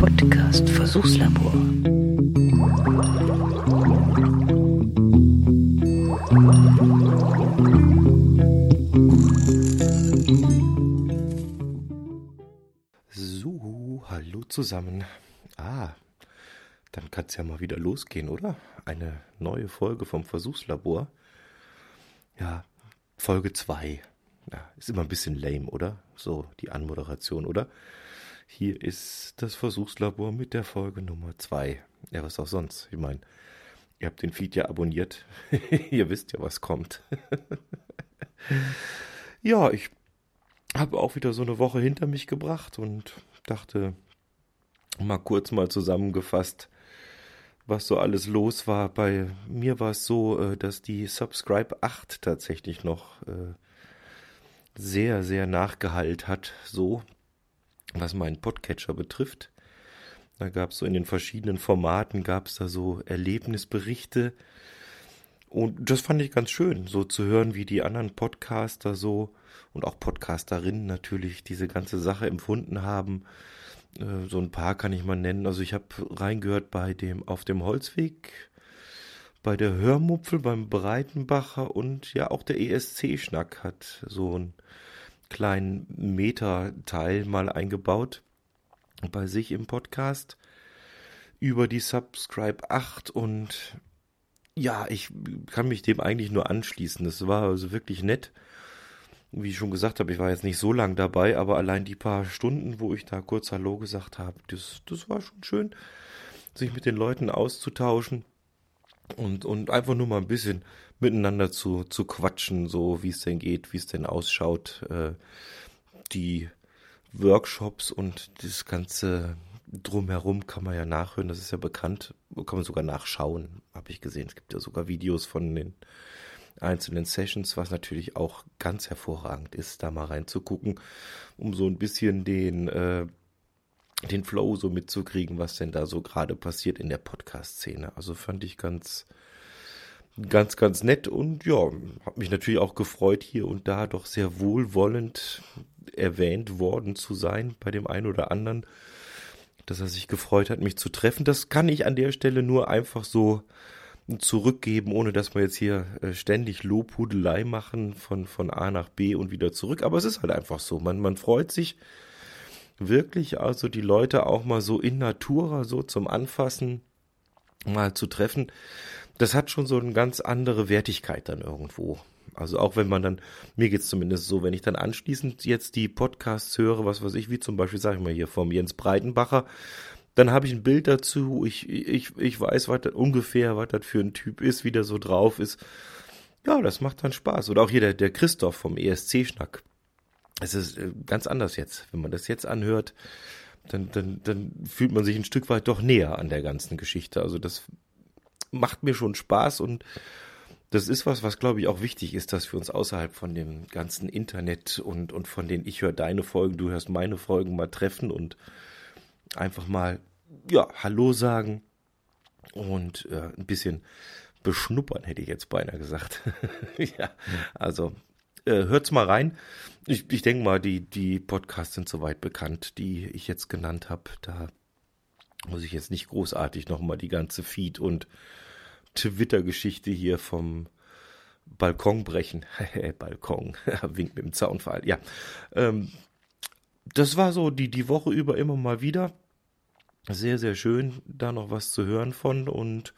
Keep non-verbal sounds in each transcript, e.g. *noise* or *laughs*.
Podcast Versuchslabor. So, hallo zusammen. Ah, dann kann es ja mal wieder losgehen, oder? Eine neue Folge vom Versuchslabor. Ja, Folge 2. Ja, ist immer ein bisschen lame, oder? So die Anmoderation, oder? Hier ist das Versuchslabor mit der Folge Nummer 2. Ja, was auch sonst. Ich meine, ihr habt den Feed ja abonniert. *laughs* ihr wisst ja, was kommt. *laughs* ja, ich habe auch wieder so eine Woche hinter mich gebracht und dachte, mal kurz mal zusammengefasst, was so alles los war. Bei mir war es so, äh, dass die Subscribe 8 tatsächlich noch äh, sehr, sehr nachgeheilt hat, so was meinen Podcatcher betrifft. Da gab es so in den verschiedenen Formaten, gab es da so Erlebnisberichte. Und das fand ich ganz schön, so zu hören, wie die anderen Podcaster so und auch Podcasterinnen natürlich diese ganze Sache empfunden haben. Äh, so ein paar kann ich mal nennen. Also ich habe reingehört bei dem Auf dem Holzweg, bei der Hörmupfel, beim Breitenbacher und ja auch der ESC-Schnack hat so einen kleinen Meta-Teil mal eingebaut bei sich im Podcast über die Subscribe 8 und ja, ich kann mich dem eigentlich nur anschließen. Das war also wirklich nett. Wie ich schon gesagt habe, ich war jetzt nicht so lang dabei, aber allein die paar Stunden, wo ich da kurz Hallo gesagt habe, das, das war schon schön, sich mit den Leuten auszutauschen und, und einfach nur mal ein bisschen miteinander zu, zu quatschen, so wie es denn geht, wie es denn ausschaut. Äh, die Workshops und das ganze drumherum kann man ja nachhören, das ist ja bekannt, kann man sogar nachschauen, habe ich gesehen. Es gibt ja sogar Videos von den einzelnen Sessions, was natürlich auch ganz hervorragend ist, da mal reinzugucken, um so ein bisschen den äh, den Flow so mitzukriegen, was denn da so gerade passiert in der Podcast-Szene. Also fand ich ganz, ganz, ganz nett und ja, habe mich natürlich auch gefreut, hier und da doch sehr wohlwollend erwähnt worden zu sein bei dem einen oder anderen, dass er sich gefreut hat, mich zu treffen. Das kann ich an der Stelle nur einfach so zurückgeben, ohne dass wir jetzt hier äh, ständig Lobhudelei machen von, von A nach B und wieder zurück. Aber es ist halt einfach so. Man, man freut sich wirklich also die Leute auch mal so in Natura, so zum Anfassen mal zu treffen. Das hat schon so eine ganz andere Wertigkeit dann irgendwo. Also auch wenn man dann, mir geht's zumindest so, wenn ich dann anschließend jetzt die Podcasts höre, was weiß ich, wie zum Beispiel, sag ich mal hier vom Jens Breitenbacher, dann habe ich ein Bild dazu, ich, ich, ich weiß was ungefähr, was das für ein Typ ist, wie der so drauf ist. Ja, das macht dann Spaß. Oder auch hier der, der Christoph vom ESC-Schnack es ist äh, ganz anders jetzt. Wenn man das jetzt anhört, dann, dann, dann fühlt man sich ein Stück weit doch näher an der ganzen Geschichte. Also das macht mir schon Spaß und das ist was, was glaube ich auch wichtig ist, dass wir uns außerhalb von dem ganzen Internet und, und von den ich höre deine Folgen, du hörst meine Folgen mal treffen und einfach mal, ja, Hallo sagen und äh, ein bisschen beschnuppern, hätte ich jetzt beinahe gesagt. *laughs* ja, also äh, hört's mal rein. Ich, ich denke mal, die, die Podcasts sind soweit bekannt, die ich jetzt genannt habe. Da muss ich jetzt nicht großartig nochmal die ganze Feed- und Twitter-Geschichte hier vom Balkon brechen. *laughs* Balkon, *laughs* winkt mit dem Zaunfall. Ja, ähm, das war so die, die Woche über immer mal wieder. Sehr, sehr schön, da noch was zu hören von und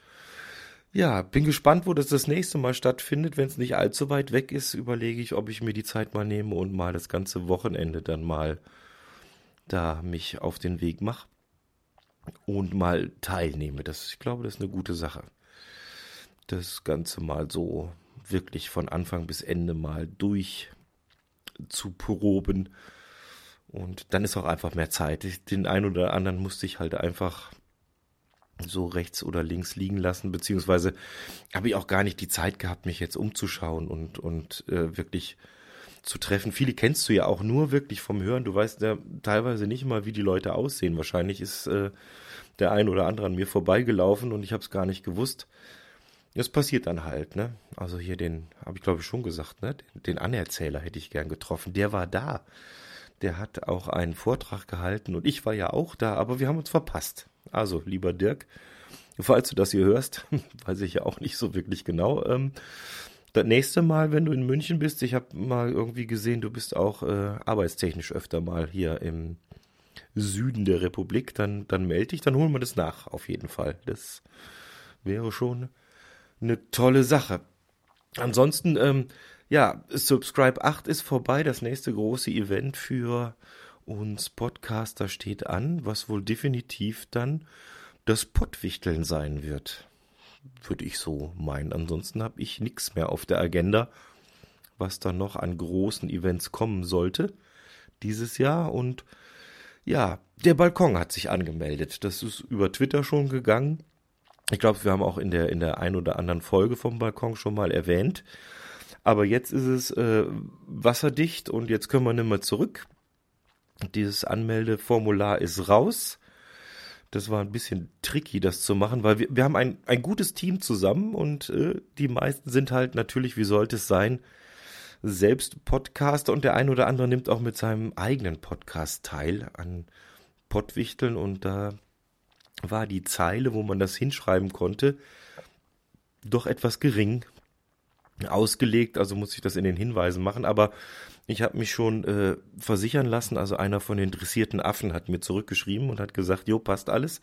ja, bin gespannt, wo das das nächste Mal stattfindet. Wenn es nicht allzu weit weg ist, überlege ich, ob ich mir die Zeit mal nehme und mal das ganze Wochenende dann mal da mich auf den Weg mache und mal teilnehme. Das, ich glaube, das ist eine gute Sache. Das Ganze mal so wirklich von Anfang bis Ende mal durch zu proben. Und dann ist auch einfach mehr Zeit. Den einen oder anderen musste ich halt einfach so rechts oder links liegen lassen, beziehungsweise habe ich auch gar nicht die Zeit gehabt, mich jetzt umzuschauen und, und äh, wirklich zu treffen. Viele kennst du ja auch nur wirklich vom Hören. Du weißt ja teilweise nicht mal, wie die Leute aussehen. Wahrscheinlich ist äh, der ein oder andere an mir vorbeigelaufen und ich habe es gar nicht gewusst. Das passiert dann halt, ne? Also hier den, habe ich glaube ich schon gesagt, ne? Den, den Anerzähler hätte ich gern getroffen. Der war da. Der hat auch einen Vortrag gehalten und ich war ja auch da, aber wir haben uns verpasst. Also, lieber Dirk, falls du das hier hörst, *laughs* weiß ich ja auch nicht so wirklich genau. Ähm, das nächste Mal, wenn du in München bist, ich habe mal irgendwie gesehen, du bist auch äh, arbeitstechnisch öfter mal hier im Süden der Republik, dann, dann melde dich, dann holen wir das nach, auf jeden Fall. Das wäre schon eine tolle Sache. Ansonsten, ähm, ja, Subscribe 8 ist vorbei. Das nächste große Event für uns Podcaster steht an, was wohl definitiv dann das Pottwichteln sein wird. Würde ich so meinen. Ansonsten habe ich nichts mehr auf der Agenda, was dann noch an großen Events kommen sollte dieses Jahr. Und ja, der Balkon hat sich angemeldet. Das ist über Twitter schon gegangen. Ich glaube, wir haben auch in der, in der ein oder anderen Folge vom Balkon schon mal erwähnt. Aber jetzt ist es äh, wasserdicht und jetzt können wir nicht mehr zurück. Dieses Anmeldeformular ist raus. Das war ein bisschen tricky, das zu machen, weil wir, wir haben ein, ein gutes Team zusammen und äh, die meisten sind halt natürlich, wie sollte es sein, selbst Podcaster und der ein oder andere nimmt auch mit seinem eigenen Podcast teil an Pottwichteln und da war die Zeile, wo man das hinschreiben konnte, doch etwas gering ausgelegt, also muss ich das in den Hinweisen machen, aber ich habe mich schon äh, versichern lassen, also einer von den dressierten Affen hat mir zurückgeschrieben und hat gesagt, jo, passt alles,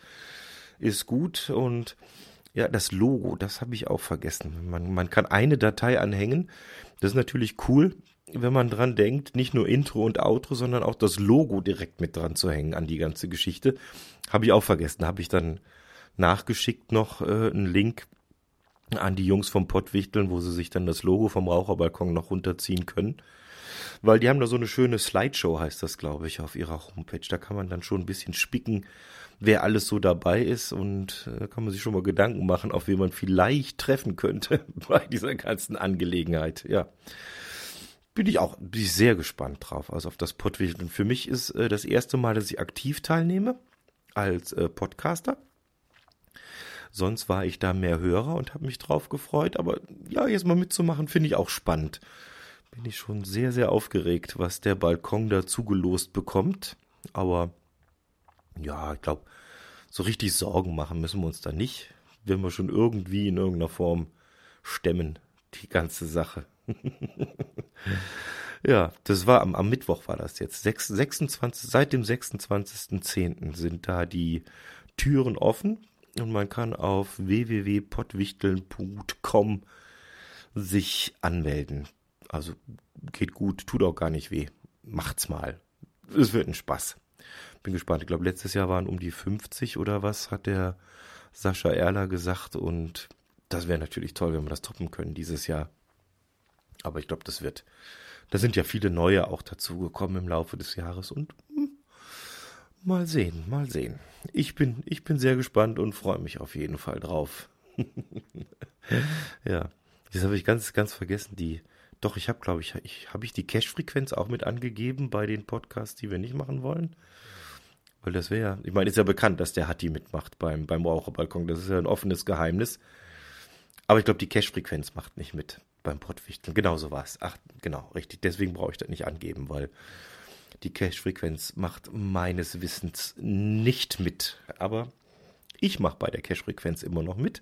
ist gut und ja, das Logo, das habe ich auch vergessen. Man, man kann eine Datei anhängen, das ist natürlich cool, wenn man dran denkt, nicht nur Intro und Outro, sondern auch das Logo direkt mit dran zu hängen an die ganze Geschichte. Habe ich auch vergessen. Habe ich dann nachgeschickt noch äh, einen Link an die Jungs vom Pottwichteln, wo sie sich dann das Logo vom Raucherbalkon noch runterziehen können. Weil die haben da so eine schöne Slideshow, heißt das, glaube ich, auf ihrer Homepage. Da kann man dann schon ein bisschen spicken, wer alles so dabei ist und äh, kann man sich schon mal Gedanken machen, auf wen man vielleicht treffen könnte *laughs* bei dieser ganzen Angelegenheit. Ja. Bin ich auch bin ich sehr gespannt drauf, also auf das Pottwichteln. Für mich ist äh, das erste Mal, dass ich aktiv teilnehme als äh, Podcaster. Sonst war ich da mehr Hörer und habe mich drauf gefreut. Aber ja, jetzt mal mitzumachen, finde ich auch spannend. Bin ich schon sehr, sehr aufgeregt, was der Balkon da zugelost bekommt. Aber ja, ich glaube, so richtig Sorgen machen müssen wir uns da nicht. Wenn wir schon irgendwie in irgendeiner Form stemmen, die ganze Sache. *laughs* ja, das war am, am Mittwoch war das jetzt. 6, 26, seit dem 26.10. sind da die Türen offen und man kann auf www.pottwichteln.com sich anmelden. Also geht gut, tut auch gar nicht weh. Macht's mal. Es wird ein Spaß. Bin gespannt. Ich glaube, letztes Jahr waren um die 50 oder was, hat der Sascha Erler gesagt. Und das wäre natürlich toll, wenn wir das toppen können dieses Jahr. Aber ich glaube, das wird. Da sind ja viele neue auch dazugekommen im Laufe des Jahres und mal sehen, mal sehen. Ich bin, ich bin sehr gespannt und freue mich auf jeden Fall drauf. *laughs* ja, das habe ich ganz, ganz vergessen. Die, doch, ich habe, glaube ich, ich habe ich die Cache-Frequenz auch mit angegeben bei den Podcasts, die wir nicht machen wollen. Weil das wäre, ich meine, ist ja bekannt, dass der Hatti mitmacht beim, beim Raucherbalkon. Das ist ja ein offenes Geheimnis. Aber ich glaube, die Cache-Frequenz macht nicht mit beim Pottwichteln. Genau so war es. Ach, genau, richtig. Deswegen brauche ich das nicht angeben, weil die Cache-Frequenz macht meines Wissens nicht mit. Aber ich mache bei der Cache-Frequenz immer noch mit.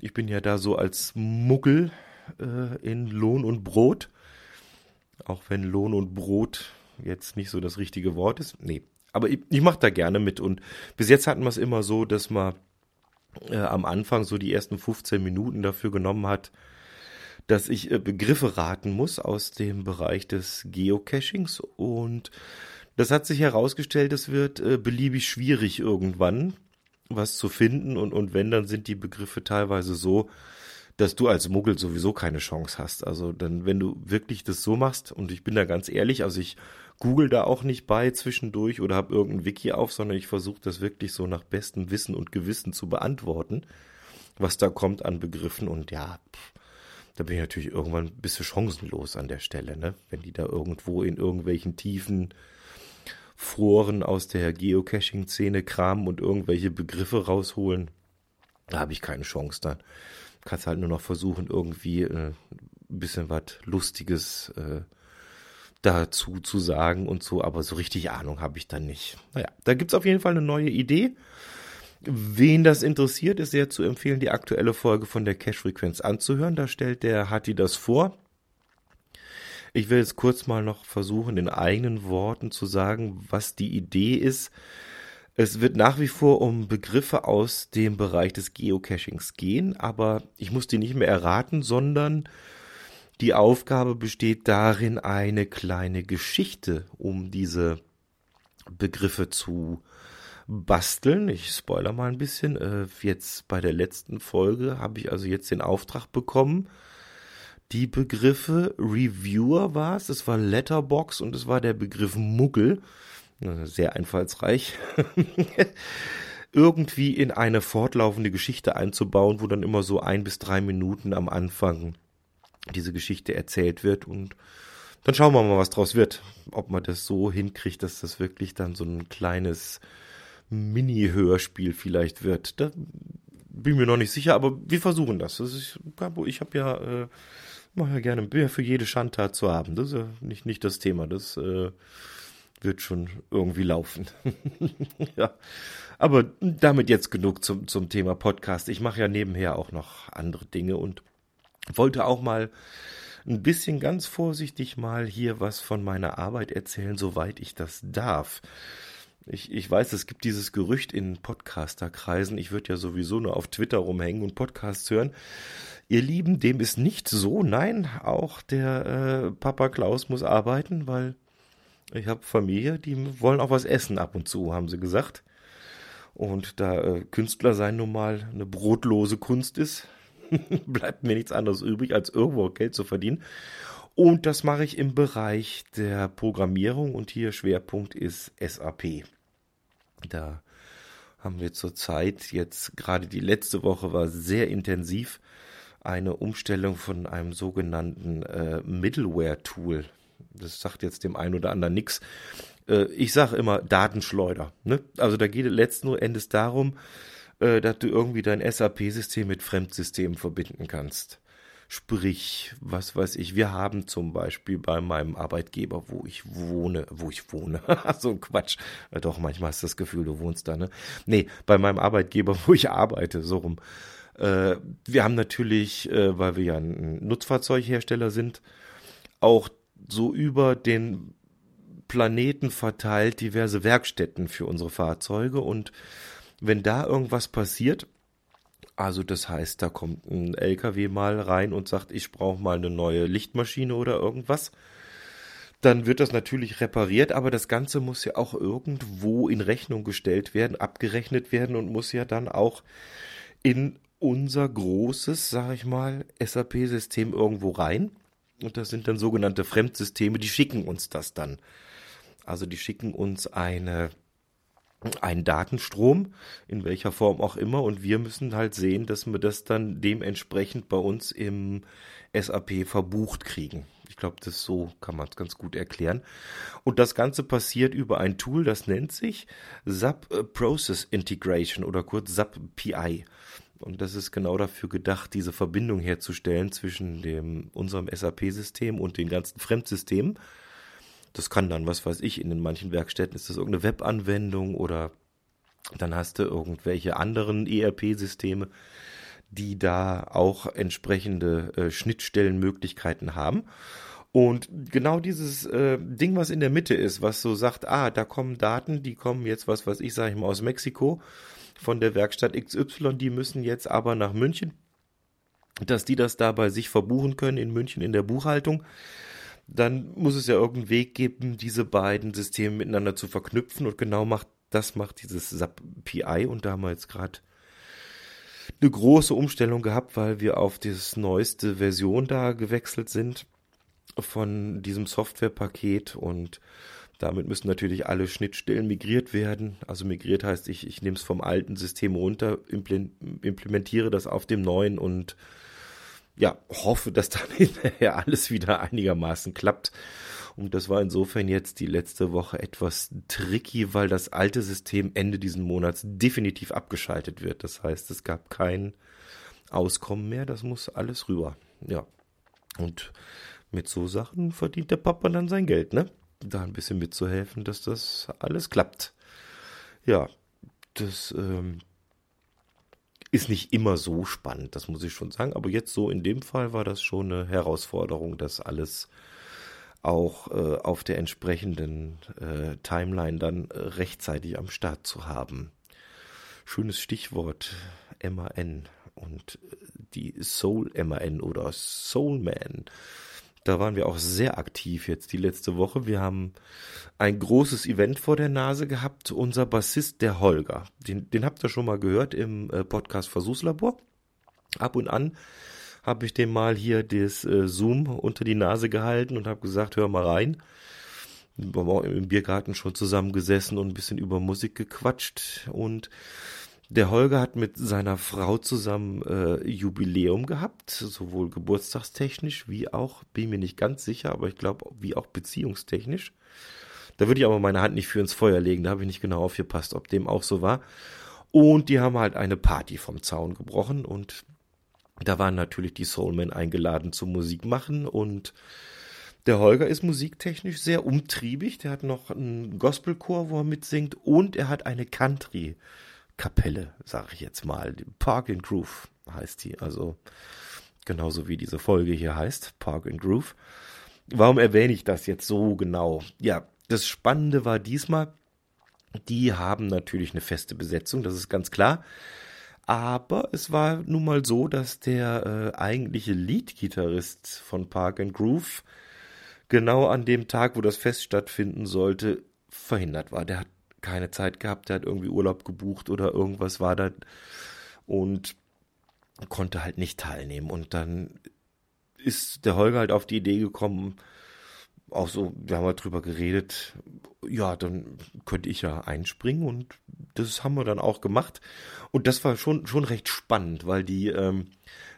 Ich bin ja da so als Muggel äh, in Lohn und Brot. Auch wenn Lohn und Brot jetzt nicht so das richtige Wort ist. Nee, aber ich, ich mache da gerne mit. Und bis jetzt hatten wir es immer so, dass man äh, am Anfang so die ersten 15 Minuten dafür genommen hat, dass ich äh, Begriffe raten muss aus dem Bereich des Geocachings und das hat sich herausgestellt, es wird äh, beliebig schwierig irgendwann was zu finden und, und wenn, dann sind die Begriffe teilweise so, dass du als Muggel sowieso keine Chance hast. Also dann, wenn du wirklich das so machst, und ich bin da ganz ehrlich, also ich google da auch nicht bei zwischendurch oder habe irgendein Wiki auf, sondern ich versuche das wirklich so nach bestem Wissen und Gewissen zu beantworten, was da kommt an Begriffen und ja, pff, da bin ich natürlich irgendwann ein bisschen chancenlos an der Stelle, ne? Wenn die da irgendwo in irgendwelchen tiefen Foren aus der Geocaching-Szene kramen und irgendwelche Begriffe rausholen, da habe ich keine Chance dann. Kannst halt nur noch versuchen, irgendwie äh, ein bisschen was Lustiges äh, dazu zu sagen und so, aber so richtig Ahnung habe ich dann nicht. Naja, da gibt's auf jeden Fall eine neue Idee. Wen das interessiert, ist sehr zu empfehlen, die aktuelle Folge von der Cash-Frequenz anzuhören. Da stellt der Hatti das vor. Ich will jetzt kurz mal noch versuchen, in eigenen Worten zu sagen, was die Idee ist. Es wird nach wie vor um Begriffe aus dem Bereich des Geocachings gehen, aber ich muss die nicht mehr erraten, sondern die Aufgabe besteht darin, eine kleine Geschichte um diese Begriffe zu basteln. Ich spoiler mal ein bisschen. Äh, jetzt bei der letzten Folge habe ich also jetzt den Auftrag bekommen, die Begriffe Reviewer war es, es war Letterbox und es war der Begriff Muggel, sehr einfallsreich, *laughs* irgendwie in eine fortlaufende Geschichte einzubauen, wo dann immer so ein bis drei Minuten am Anfang diese Geschichte erzählt wird und dann schauen wir mal, was draus wird. Ob man das so hinkriegt, dass das wirklich dann so ein kleines Mini-Hörspiel vielleicht wird. Da bin mir noch nicht sicher, aber wir versuchen das. das ist, ich habe ja, äh, mache ja gerne, ja für jede Schandtat zu haben. Das ist ja nicht, nicht das Thema. Das äh, wird schon irgendwie laufen. *laughs* ja. Aber damit jetzt genug zum, zum Thema Podcast. Ich mache ja nebenher auch noch andere Dinge und wollte auch mal ein bisschen ganz vorsichtig mal hier was von meiner Arbeit erzählen, soweit ich das darf. Ich, ich weiß, es gibt dieses Gerücht in Podcasterkreisen. Ich würde ja sowieso nur auf Twitter rumhängen und Podcasts hören. Ihr Lieben, dem ist nicht so. Nein, auch der äh, Papa Klaus muss arbeiten, weil ich habe Familie, die wollen auch was essen ab und zu, haben sie gesagt. Und da äh, Künstler sein nun mal eine brotlose Kunst ist, *laughs* bleibt mir nichts anderes übrig, als irgendwo Geld zu verdienen. Und das mache ich im Bereich der Programmierung und hier Schwerpunkt ist SAP. Da haben wir zurzeit jetzt gerade die letzte Woche war sehr intensiv eine Umstellung von einem sogenannten äh, Middleware-Tool. Das sagt jetzt dem einen oder anderen nichts. Äh, ich sage immer Datenschleuder. Ne? Also da geht letzten Endes darum, äh, dass du irgendwie dein SAP-System mit Fremdsystemen verbinden kannst. Sprich, was weiß ich, wir haben zum Beispiel bei meinem Arbeitgeber, wo ich wohne, wo ich wohne, *laughs* so Quatsch, doch, manchmal hast du das Gefühl, du wohnst da, ne? Nee, bei meinem Arbeitgeber, *laughs* wo ich arbeite, so rum. Äh, wir haben natürlich, äh, weil wir ja ein Nutzfahrzeughersteller sind, auch so über den Planeten verteilt diverse Werkstätten für unsere Fahrzeuge und wenn da irgendwas passiert, also das heißt, da kommt ein LKW mal rein und sagt, ich brauche mal eine neue Lichtmaschine oder irgendwas. Dann wird das natürlich repariert, aber das Ganze muss ja auch irgendwo in Rechnung gestellt werden, abgerechnet werden und muss ja dann auch in unser großes, sag ich mal, SAP-System irgendwo rein. Und das sind dann sogenannte Fremdsysteme, die schicken uns das dann. Also die schicken uns eine einen Datenstrom, in welcher Form auch immer, und wir müssen halt sehen, dass wir das dann dementsprechend bei uns im SAP verbucht kriegen. Ich glaube, das so kann man es ganz gut erklären. Und das Ganze passiert über ein Tool, das nennt sich SAP Process Integration oder kurz SAP PI. Und das ist genau dafür gedacht, diese Verbindung herzustellen zwischen dem, unserem SAP-System und den ganzen Fremdsystemen das kann dann, was weiß ich, in den manchen Werkstätten ist das irgendeine Webanwendung oder dann hast du irgendwelche anderen ERP-Systeme, die da auch entsprechende äh, Schnittstellenmöglichkeiten haben. Und genau dieses äh, Ding, was in der Mitte ist, was so sagt, ah, da kommen Daten, die kommen jetzt, was weiß ich, sage ich mal, aus Mexiko von der Werkstatt XY, die müssen jetzt aber nach München, dass die das da bei sich verbuchen können in München in der Buchhaltung dann muss es ja irgendeinen Weg geben, diese beiden Systeme miteinander zu verknüpfen. Und genau macht das macht dieses SAP PI und da haben wir jetzt gerade eine große Umstellung gehabt, weil wir auf das neueste Version da gewechselt sind von diesem Softwarepaket. Und damit müssen natürlich alle Schnittstellen migriert werden. Also migriert heißt, ich, ich nehme es vom alten System runter, implementiere das auf dem neuen und ja, hoffe, dass dann *laughs* hinterher alles wieder einigermaßen klappt. Und das war insofern jetzt die letzte Woche etwas tricky, weil das alte System Ende diesen Monats definitiv abgeschaltet wird. Das heißt, es gab kein Auskommen mehr. Das muss alles rüber. Ja. Und mit so Sachen verdient der Papa dann sein Geld, ne? Da ein bisschen mitzuhelfen, dass das alles klappt. Ja, das ähm, ist nicht immer so spannend, das muss ich schon sagen. Aber jetzt so in dem Fall war das schon eine Herausforderung, das alles auch äh, auf der entsprechenden äh, Timeline dann äh, rechtzeitig am Start zu haben. Schönes Stichwort MAN und äh, die Soul MAN oder Soulman. Da waren wir auch sehr aktiv jetzt die letzte Woche. Wir haben ein großes Event vor der Nase gehabt. Unser Bassist, der Holger, den, den habt ihr schon mal gehört im äh, Podcast Versuchslabor. Ab und an habe ich dem mal hier das äh, Zoom unter die Nase gehalten und habe gesagt, hör mal rein. Wir haben auch im Biergarten schon zusammengesessen und ein bisschen über Musik gequatscht und der Holger hat mit seiner Frau zusammen äh, Jubiläum gehabt, sowohl geburtstagstechnisch wie auch, bin mir nicht ganz sicher, aber ich glaube, wie auch beziehungstechnisch. Da würde ich aber meine Hand nicht für ins Feuer legen, da habe ich nicht genau aufgepasst, ob dem auch so war. Und die haben halt eine Party vom Zaun gebrochen und da waren natürlich die Soulmen eingeladen zum Musik machen und der Holger ist musiktechnisch sehr umtriebig. Der hat noch einen Gospelchor, wo er mitsingt und er hat eine Country-Kapelle, sage ich jetzt mal. Park and Groove heißt die. Also genauso wie diese Folge hier heißt, Park and Groove. Warum erwähne ich das jetzt so genau? Ja, das Spannende war diesmal, die haben natürlich eine feste Besetzung, das ist ganz klar. Aber es war nun mal so, dass der äh, eigentliche Lead-Gitarrist von Park and Groove genau an dem Tag, wo das Fest stattfinden sollte, verhindert war. Der hat keine Zeit gehabt, der hat irgendwie Urlaub gebucht oder irgendwas war da und konnte halt nicht teilnehmen. Und dann ist der Holger halt auf die Idee gekommen, auch so, wir haben halt drüber geredet, ja, dann könnte ich ja einspringen und das haben wir dann auch gemacht. Und das war schon, schon recht spannend, weil die ähm,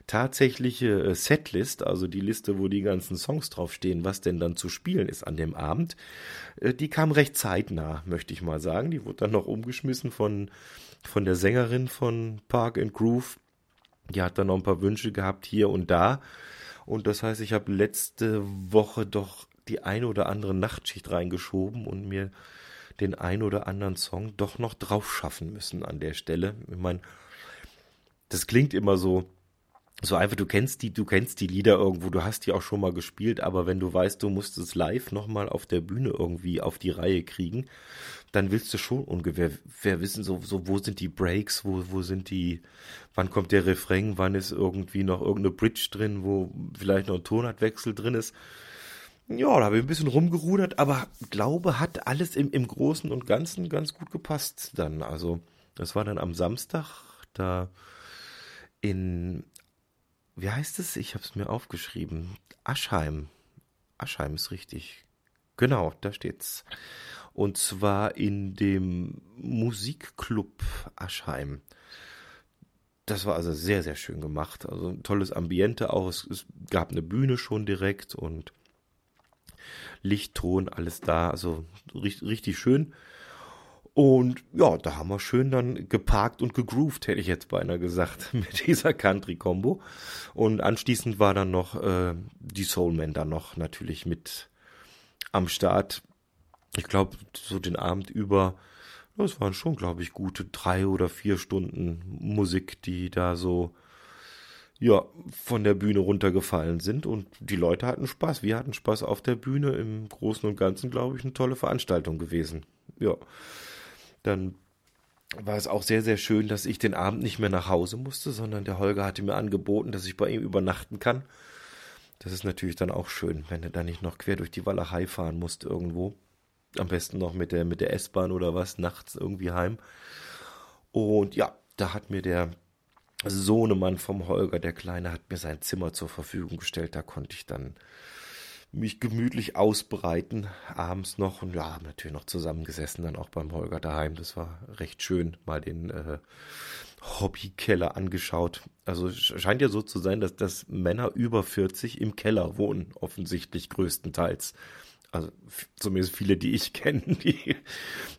tatsächliche äh, Setlist, also die Liste, wo die ganzen Songs draufstehen, was denn dann zu spielen ist an dem Abend, äh, die kam recht zeitnah, möchte ich mal sagen. Die wurde dann noch umgeschmissen von, von der Sängerin von Park and Groove. Die hat dann noch ein paar Wünsche gehabt hier und da. Und das heißt, ich habe letzte Woche doch die eine oder andere Nachtschicht reingeschoben und mir den ein oder anderen Song doch noch drauf schaffen müssen an der Stelle. Ich meine, das klingt immer so, so einfach, du kennst die, du kennst die Lieder irgendwo, du hast die auch schon mal gespielt, aber wenn du weißt, du musst es live nochmal auf der Bühne irgendwie auf die Reihe kriegen, dann willst du schon ungefähr wissen, so, so, wo sind die Breaks, wo, wo sind die, wann kommt der Refrain, wann ist irgendwie noch irgendeine Bridge drin, wo vielleicht noch ein Tonartwechsel drin ist. Ja, da habe ich ein bisschen rumgerudert, aber glaube, hat alles im, im Großen und Ganzen ganz gut gepasst dann. Also, das war dann am Samstag da in, wie heißt es? Ich habe es mir aufgeschrieben. Aschheim. Aschheim ist richtig. Genau, da steht's. Und zwar in dem Musikclub Aschheim. Das war also sehr, sehr schön gemacht. Also ein tolles Ambiente auch. Es, es gab eine Bühne schon direkt und Licht, Ton, alles da, also richtig, richtig schön. Und ja, da haben wir schön dann geparkt und gegroovt, hätte ich jetzt beinahe gesagt, *laughs* mit dieser Country-Kombo. Und anschließend war dann noch äh, die Soulman dann noch natürlich mit am Start. Ich glaube, so den Abend über, das waren schon, glaube ich, gute drei oder vier Stunden Musik, die da so ja, von der Bühne runtergefallen sind und die Leute hatten Spaß. Wir hatten Spaß auf der Bühne. Im Großen und Ganzen, glaube ich, eine tolle Veranstaltung gewesen. Ja. Dann war es auch sehr, sehr schön, dass ich den Abend nicht mehr nach Hause musste, sondern der Holger hatte mir angeboten, dass ich bei ihm übernachten kann. Das ist natürlich dann auch schön, wenn du da nicht noch quer durch die Walachei fahren musst irgendwo. Am besten noch mit der, mit der S-Bahn oder was, nachts irgendwie heim. Und ja, da hat mir der Sohnemann vom Holger, der Kleine, hat mir sein Zimmer zur Verfügung gestellt. Da konnte ich dann mich gemütlich ausbreiten, abends noch und ja, natürlich noch zusammengesessen, dann auch beim Holger daheim. Das war recht schön, mal den äh, Hobbykeller angeschaut. Also scheint ja so zu sein, dass, dass Männer über 40 im Keller wohnen, offensichtlich größtenteils. Also zumindest viele, die ich *laughs* kenne, die,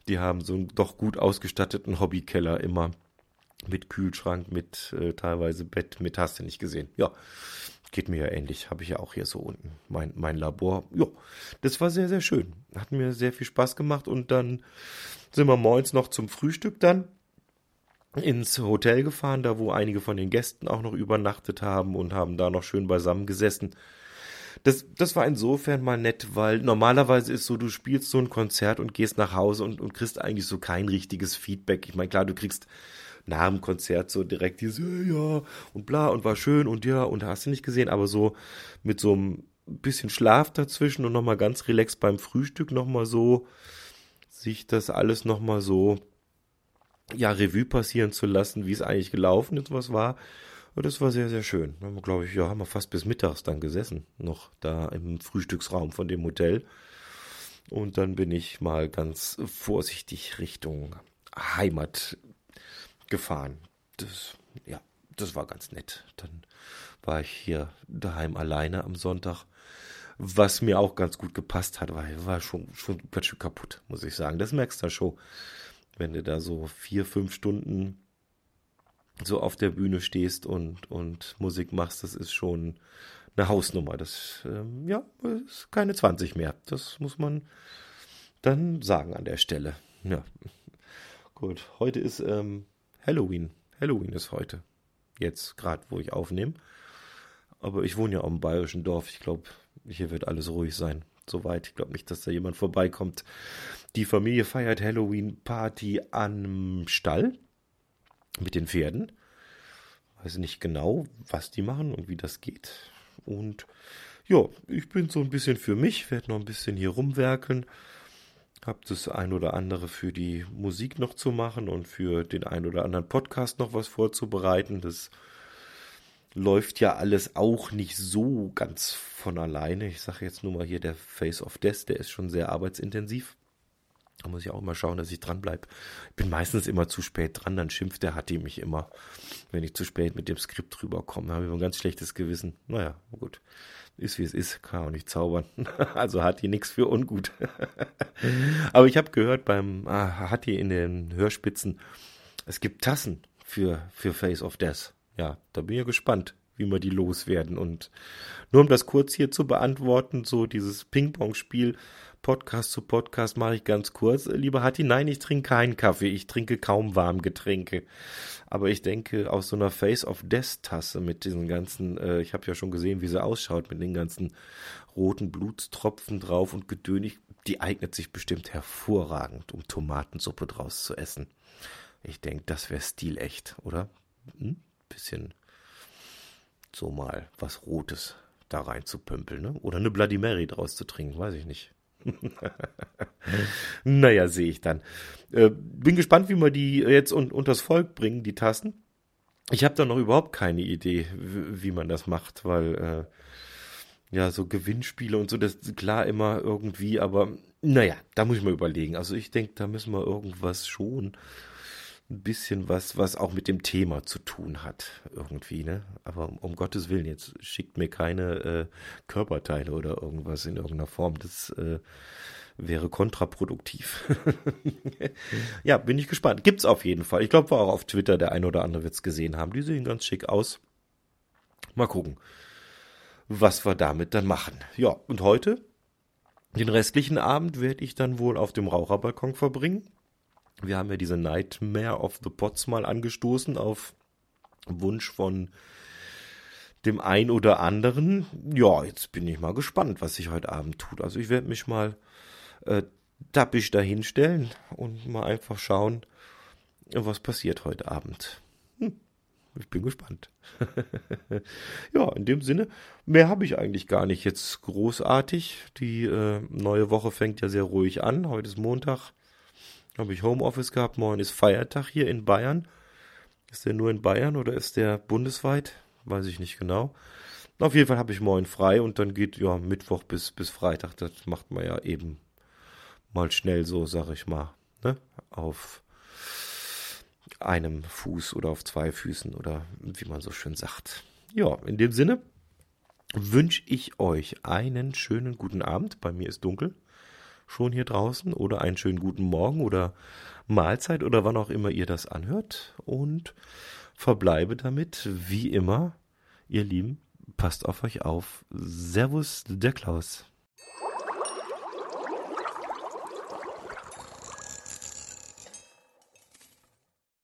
die haben so einen doch gut ausgestatteten Hobbykeller immer mit Kühlschrank, mit äh, teilweise Bett, mit hast du nicht gesehen. Ja, geht mir ja ähnlich. Habe ich ja auch hier so unten mein, mein Labor. Ja, das war sehr, sehr schön. Hat mir sehr viel Spaß gemacht und dann sind wir morgens noch zum Frühstück dann ins Hotel gefahren, da wo einige von den Gästen auch noch übernachtet haben und haben da noch schön beisammen gesessen. Das, das war insofern mal nett, weil normalerweise ist so, du spielst so ein Konzert und gehst nach Hause und, und kriegst eigentlich so kein richtiges Feedback. Ich meine, klar, du kriegst nach dem Konzert so direkt diese, ja, und bla, und war schön und ja, und hast du nicht gesehen, aber so mit so einem bisschen Schlaf dazwischen und nochmal ganz relaxed beim Frühstück nochmal so, sich das alles nochmal so, ja, Revue passieren zu lassen, wie es eigentlich gelaufen ist, was war. Und das war sehr, sehr schön. Da haben wir, glaube ich, ja, haben wir fast bis mittags dann gesessen, noch da im Frühstücksraum von dem Hotel. Und dann bin ich mal ganz vorsichtig Richtung Heimat gefahren. Das, ja, das war ganz nett. Dann war ich hier daheim alleine am Sonntag, was mir auch ganz gut gepasst hat, weil ich war schon, schon ganz schön kaputt, muss ich sagen. Das merkst du schon, wenn du da so vier, fünf Stunden so auf der Bühne stehst und, und Musik machst, das ist schon eine Hausnummer. Das, ähm, ja, ist keine 20 mehr. Das muss man dann sagen an der Stelle. Ja. Gut, heute ist ähm, Halloween. Halloween ist heute. Jetzt, gerade, wo ich aufnehme. Aber ich wohne ja auch im bayerischen Dorf. Ich glaube, hier wird alles ruhig sein. Soweit. Ich glaube nicht, dass da jemand vorbeikommt. Die Familie feiert Halloween-Party am Stall mit den Pferden. Weiß nicht genau, was die machen und wie das geht. Und ja, ich bin so ein bisschen für mich, werde noch ein bisschen hier rumwerkeln. Hab das ein oder andere für die Musik noch zu machen und für den ein oder anderen Podcast noch was vorzubereiten. Das läuft ja alles auch nicht so ganz von alleine. Ich sage jetzt nur mal hier der Face of Death, der ist schon sehr arbeitsintensiv. Da muss ich auch mal schauen, dass ich dranbleibe. Ich bin meistens immer zu spät dran, dann schimpft der Hatti mich immer, wenn ich zu spät mit dem Skript rüberkomme. Habe ich ein ganz schlechtes Gewissen. Naja, gut. Ist wie es ist, kann auch nicht zaubern. *laughs* Also Hatti nichts für ungut. *laughs* Aber ich habe gehört beim ah, Hatti in den Hörspitzen, es gibt Tassen für, für Face of Death. Ja, da bin ich gespannt, wie wir die loswerden. Und nur um das kurz hier zu beantworten, so dieses Ping-Pong-Spiel Podcast zu Podcast mache ich ganz kurz. Lieber Hatti, nein, ich trinke keinen Kaffee. Ich trinke kaum Warmgetränke. Aber ich denke, aus so einer Face of Death Tasse mit diesen ganzen, äh, ich habe ja schon gesehen, wie sie ausschaut, mit den ganzen roten Blutstropfen drauf und gedönig, die eignet sich bestimmt hervorragend, um Tomatensuppe draus zu essen. Ich denke, das wäre stilecht, oder? Hm? Bisschen so mal was Rotes da rein zu pümpeln, ne? Oder eine Bloody Mary draus zu trinken, weiß ich nicht. *laughs* naja, sehe ich dann. Äh, bin gespannt, wie wir die jetzt un unters Volk bringen, die Tassen. Ich habe da noch überhaupt keine Idee, wie man das macht, weil äh, ja, so Gewinnspiele und so, das ist klar immer irgendwie, aber naja, da muss ich mal überlegen. Also ich denke, da müssen wir irgendwas schon ein bisschen was, was auch mit dem Thema zu tun hat, irgendwie, ne? Aber um, um Gottes Willen, jetzt schickt mir keine äh, Körperteile oder irgendwas in irgendeiner Form. Das äh, wäre kontraproduktiv. *laughs* ja, bin ich gespannt. Gibt's auf jeden Fall. Ich glaube, war auch auf Twitter, der ein oder andere wird's gesehen haben. Die sehen ganz schick aus. Mal gucken, was wir damit dann machen. Ja, und heute, den restlichen Abend, werde ich dann wohl auf dem Raucherbalkon verbringen wir haben ja diese Nightmare of the Pots mal angestoßen auf Wunsch von dem ein oder anderen. Ja, jetzt bin ich mal gespannt, was sich heute Abend tut. Also ich werde mich mal äh, tappisch dahinstellen und mal einfach schauen, was passiert heute Abend. Hm, ich bin gespannt. *laughs* ja, in dem Sinne, mehr habe ich eigentlich gar nicht jetzt großartig. Die äh, neue Woche fängt ja sehr ruhig an. Heute ist Montag habe ich Homeoffice gehabt. Morgen ist Feiertag hier in Bayern. Ist der nur in Bayern oder ist der bundesweit? Weiß ich nicht genau. Auf jeden Fall habe ich morgen frei und dann geht ja Mittwoch bis, bis Freitag. Das macht man ja eben mal schnell so, sag ich mal. Ne? Auf einem Fuß oder auf zwei Füßen oder wie man so schön sagt. Ja, in dem Sinne wünsche ich euch einen schönen guten Abend. Bei mir ist dunkel schon hier draußen oder einen schönen guten Morgen oder Mahlzeit oder wann auch immer ihr das anhört und verbleibe damit, wie immer, ihr Lieben, passt auf euch auf. Servus, der Klaus.